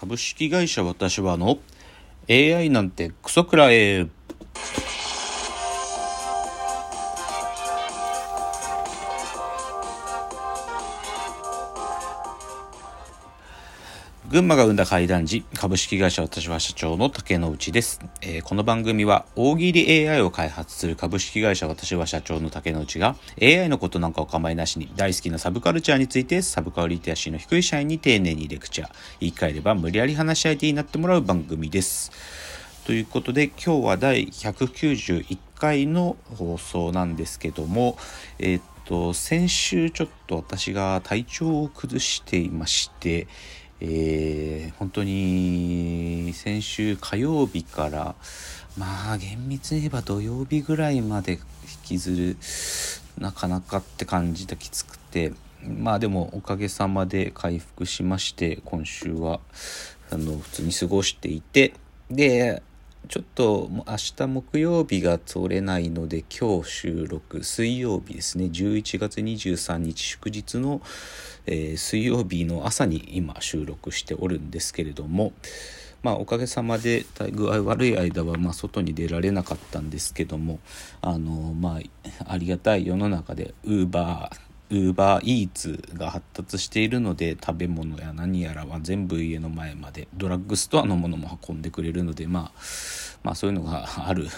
株式会社私はの AI なんてクソくらえ群馬が生んだ怪談時株式会社私は社長の竹之内です、えー、この番組は大喜利 AI を開発する株式会社私は社長の竹之内が AI のことなんかお構いなしに大好きなサブカルチャーについてサブカルリテラシーの低い社員に丁寧にレクチャー言い換えれば無理やり話し相手になってもらう番組です。ということで今日は第191回の放送なんですけどもえー、っと先週ちょっと私が体調を崩していましてえー、本当に先週火曜日からまあ厳密に言えば土曜日ぐらいまで引きずるなかなかって感じできつくてまあでもおかげさまで回復しまして今週はあの普通に過ごしていてでちょっと明日木曜日が取れないので今日収録。水曜日ですね。11月23日祝日の、えー、水曜日の朝に今収録しておるんですけれども。まあおかげさまで具合悪い間はま外に出られなかったんですけども。あのまあありがたい世の中でウーバーウーバーイーツが発達しているので食べ物や何やらは全部家の前までドラッグストアのものも運んでくれるのでまあまあそういうのがある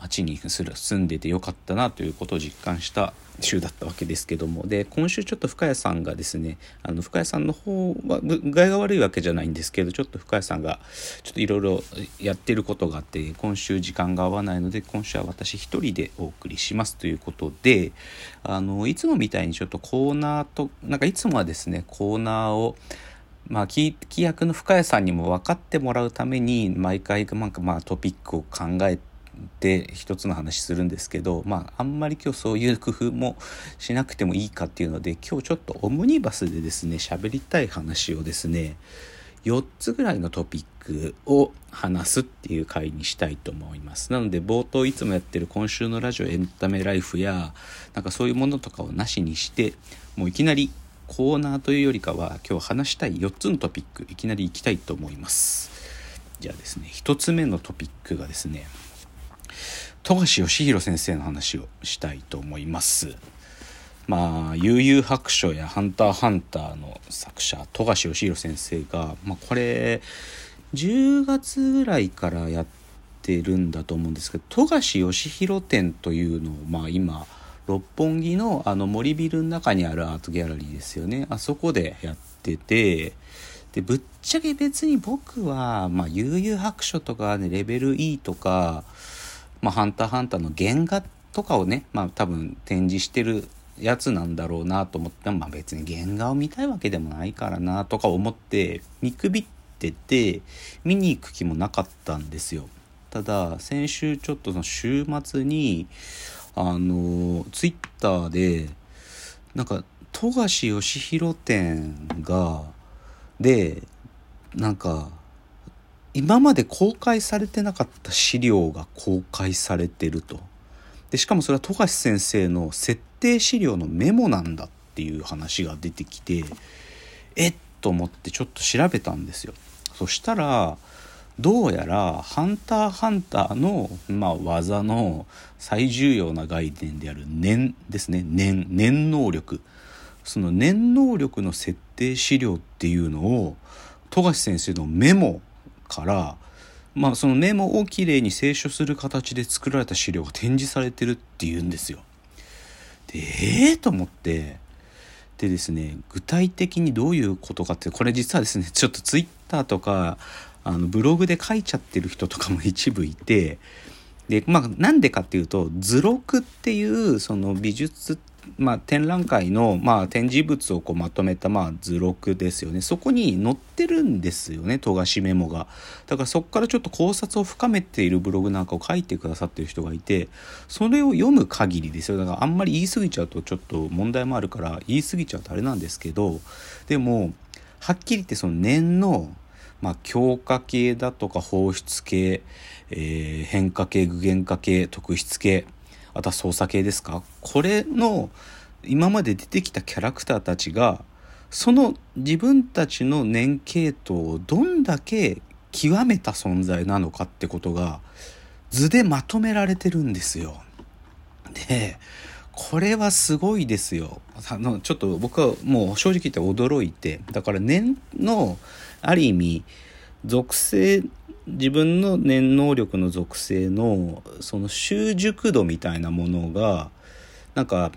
町に住んでてよかったなということを実感した週だったわけですけども。で今週ちょっと深谷さんがですねあの深谷さんの方は具合が悪いわけじゃないんですけどちょっと深谷さんがちょっといろいろやってることがあって今週時間が合わないので今週は私一人でお送りします。ということであのいつもみたいにちょっとコーナーとなんかいつもはですねコーナーをまあ、規約の深谷さんにも分かってもらうために毎回なんかまあトピックを考えてで一つの話するんですけどまああんまり今日そういう工夫もしなくてもいいかっていうので今日ちょっとオムニバスでですね喋りたい話をですね4つぐらいのトピックを話すっていう回にしたいと思います。なので冒頭いつもやってる今週のラジオエンタメライフやなんかそういうものとかをなしにしてもういきなりコーナーというよりかは今日話したい4つのトピックいきなりいきたいと思います。じゃあですね1つ目のトピックがですね富樫義弘先生の話をしたいと思います。まあ、悠々白書やハンターハンターの作者、富樫義弘先生が、まあ、これ、10月ぐらいからやってるんだと思うんですけど、富樫義弘展というのを、まあ今、六本木のあの森ビルの中にあるアートギャラリーですよね。あそこでやってて、で、ぶっちゃけ別に僕は、まあ、悠々白書とかね、レベル E とか、まあ、ハンターハンターの原画とかをね、まあ、多分展示してるやつなんだろうなと思って、まあ、別に原画を見たいわけでもないからなとか思って見くびってて見に行く気もなかったんですよ。ただ先週ちょっとその週末にあのツイッターでなんか富樫義弘展がでなんか今まで公開されてなかった資料が公開されてると。でしかもそれは富樫先生の設定資料のメモなんだっていう話が出てきてえっと思ってちょっと調べたんですよ。そしたらどうやら「ハンターハンターの」まあ、技の最重要な概念である念ですね念念能力その念能力の設定資料っていうのを富樫先生のメモから、まあ、そのメモをきれいに清書する形で作られた資料が展示されてるっていうんですよ。でええー、と思ってでですね具体的にどういうことかってこれ実はですね ちょっとツイッターとかあのブログで書いちゃってる人とかも一部いてでまあなんでかっていうと図録っていうその美術まあ、展覧会の、まあ、展示物をこうまとめた、まあ、図録ですよね。そこに載ってるんですよね、富樫メモが。だからそこからちょっと考察を深めているブログなんかを書いてくださってる人がいて、それを読む限りですよ。だからあんまり言い過ぎちゃうとちょっと問題もあるから、言い過ぎちゃうとあれなんですけど、でも、はっきり言ってその念の、まあ、強化系だとか放出系、えー、変化系、具現化系、特筆系、あとは操作系ですか？これの今まで出てきたキャラクターたちがその自分たちの年系統をどんだけ極めた存在なのかってことが図でまとめられてるんですよ。で、これはすごいですよ。あの、ちょっと僕はもう正直言って驚いて、だから念の、ある意味、属性、自分の念能力の属性の、その習熟度みたいなものが、なんか、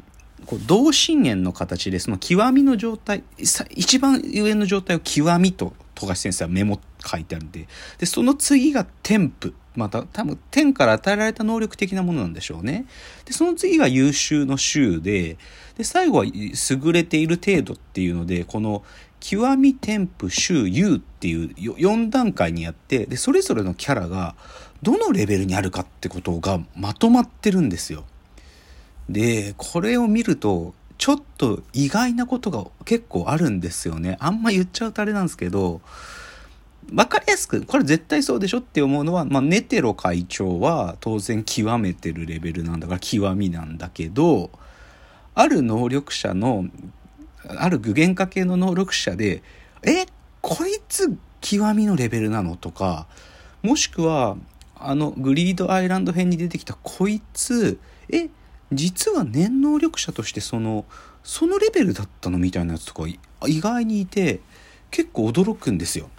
こう同心円の形でその極みの状態一番上の状態を極みと富樫先生はメモ書いてあるんででその次が天賦また多分天から与えられた能力的なものなんでしょうね。でその次が優秀の週でで最後は優れている程度っていうのでこの極み天賦週優っていう4段階にやってでそれぞれのキャラがどのレベルにあるかってことがまとまってるんですよ。で、これを見ると、ちょっと意外なことが結構あるんですよね。あんま言っちゃうとあれなんですけど、わかりやすく、これ絶対そうでしょって思うのは、まあ、ネテロ会長は当然極めてるレベルなんだから極みなんだけど、ある能力者の、ある具現化系の能力者で、え、こいつ極みのレベルなのとか、もしくは、あのグリードアイランド編に出てきたこいつ、え、実は念能力者としてそのそのレベルだったのみたいなやつとか意外にいて結構驚くんですよ。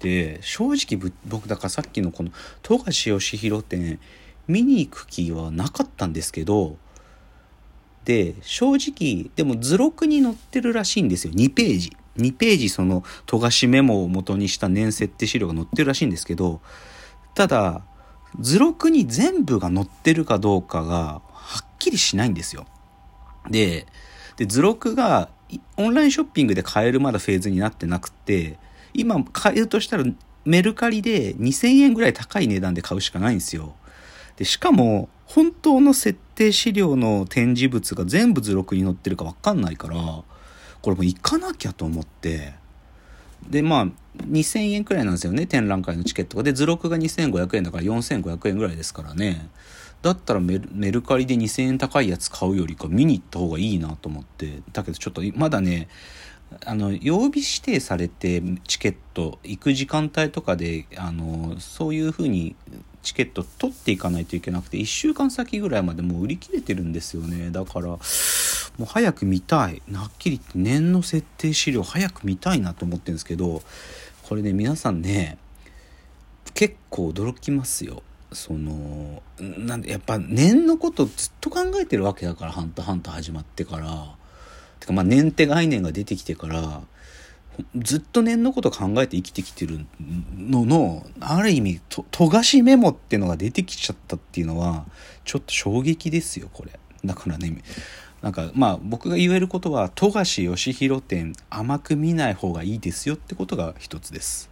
で正直僕だからさっきのこの富樫義弘展見に行く気はなかったんですけどで正直でも図録に載ってるらしいんですよ2ページ2ページその富樫メモを元にした年設定資料が載ってるらしいんですけどただ図録に全部が載ってるかどうかがはっきりしないんですよ。で、で、図録がオンラインショッピングで買えるまだフェーズになってなくて、今買えるとしたらメルカリで2000円ぐらい高い値段で買うしかないんですよ。で、しかも、本当の設定資料の展示物が全部図録に載ってるかわかんないから、これもう行かなきゃと思って、で、まあ、2000円くらいなんですよね、展覧会のチケットが。で、図録が2500円だから4500円ぐらいですからね。だったらメルカリで2000円高いやつ買うよりか見に行った方がいいなと思ってだけどちょっとまだねあの曜日指定されてチケット行く時間帯とかであのそういう風にチケット取っていかないといけなくて1週間先ぐらいまでもう売り切れてるんですよね。だからもう早く見たい。はっきり言って念の設定資料早く見たいなと思ってるんですけどこれね皆さんね結構驚きますよ。そのなんでやっぱ念のことずっと考えてるわけだから「ハンターハンター」始まってから。てかまあ念って概念が出てきてからずっと念のこと考えて生きてきてるののある意味と富樫メモっていうのが出てきちゃったっていうのはちょっと衝撃ですよこれ。だからねなんかまあ僕が言えることは富樫義弘展甘く見ない方がいいですよってことが一つです。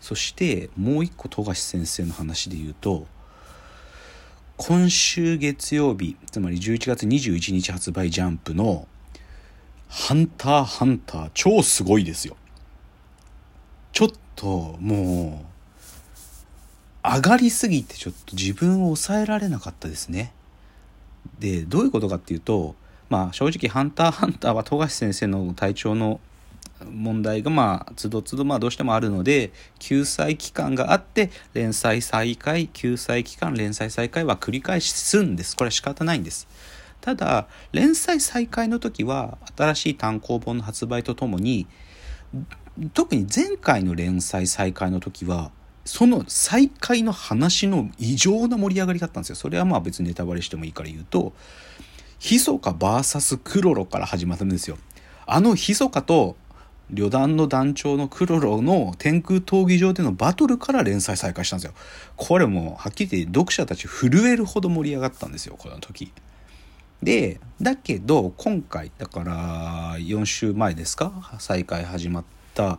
そしてもう一個富樫先生の話で言うと今週月曜日つまり11月21日発売ジャンプの「ハンターハンター」超すごいですよちょっともう上がりすぎてちょっと自分を抑えられなかったですねでどういうことかっていうとまあ正直「ハンターハンター」は富樫先生の体調の問題がまあ、つどつどまあどうしてもあるので、救済期間があって、連載再開、救済期間、連載再開は繰り返しすんです。これは仕方ないんです。ただ、連載再開の時は、新しい単行本の発売とともに、特に前回の連載再開の時は、その再開の話の異常な盛り上がりだったんですよ。それはまあ別にネタバレしてもいいから言うと、ひそか VS クロロから始まるんですよ。あのひそかと旅団の団長のクロロの天空闘技場でのバトルから連載再開したんですよ。これもはっきり言って読者たち震えるほど盛り上がったんですよ、この時。で、だけど今回、だから4週前ですか？再開始まった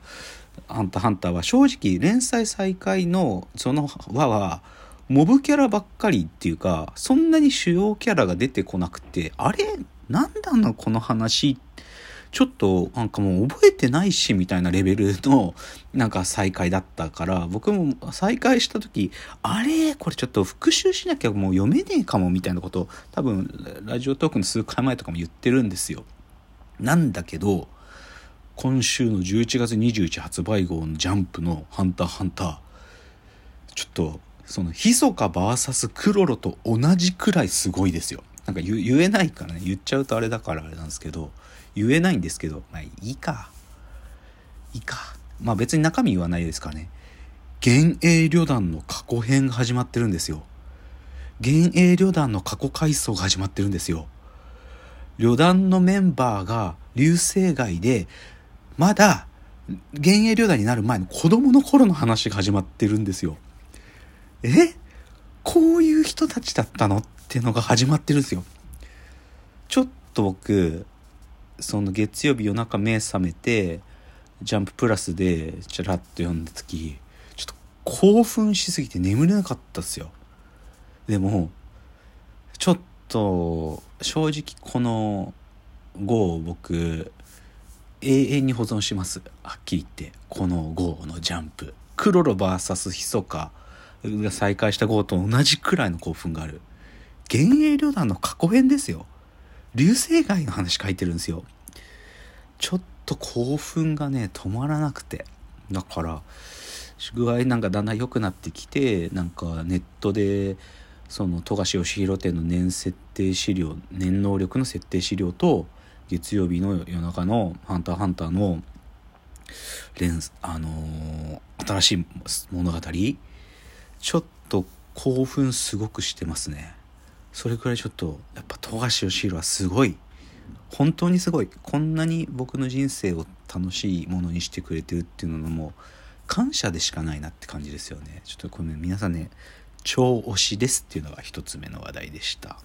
ハンターハンターは正直連載再開のその輪はモブキャラばっかりっていうか、そんなに主要キャラが出てこなくて、あれ？なんだのこの話ってちょっとなんかもう覚えてないしみたいなレベルの なんか再会だったから僕も再会した時あれ？これちょっと復習しなきゃもう読めねえかもみたいなこと多分ラジオトークの数回前とかも言ってるんですよ。なんだけど今週の11月21発売号のジャンプのハンターハンター、ちょっと、その、ヒソカ VS クロロと同じくらいすごいですよ。なんか言えないからね、言っちゃうとあれだからあれなんですけど、言えないんですけど、まあいいか。いいか。まあ別に中身言わないですからね。幻影旅団の過去編が始まってるんですよ。幻影旅団の過去回想が始まってるんですよ。旅団のメンバーが流星街で、まだ幻影旅団になる前の子供の頃の話が始まってるんですよ。え？こういう人たちだったの？っていうのが始まってるんですよ。ちょっと僕、その月曜日夜中目覚めて、ジャンププラスでちらっと読んだ時、ちょっと興奮しすぎて眠れなかったっすよ。でも、ちょっと、正直この号を僕、永遠に保存します。はっきり言って。この号のジャンプ。クロロ VS ヒソカが再開した号と同じくらいの興奮がある。幻影旅団の過去編ですよ。流星街の話書いてるんですよ。ちょっと興奮がね、止まらなくて。だから、具合なんかだんだん良くなってきて、なんかネットで、その富樫義弘店の年設定資料、年能力の設定資料と、月曜日の夜中の「ハンターハンターの」連あのー、新しい物語ちょっと興奮すごくしてますねそれくらいちょっとやっぱ富樫義弘はすごい。本当にすごい。こんなに僕の人生を楽しいものにしてくれてるっていうのも感謝でしかないなって感じですよね。ちょっとこれ、皆さんね超推しですっていうのが一つ目の話題でした。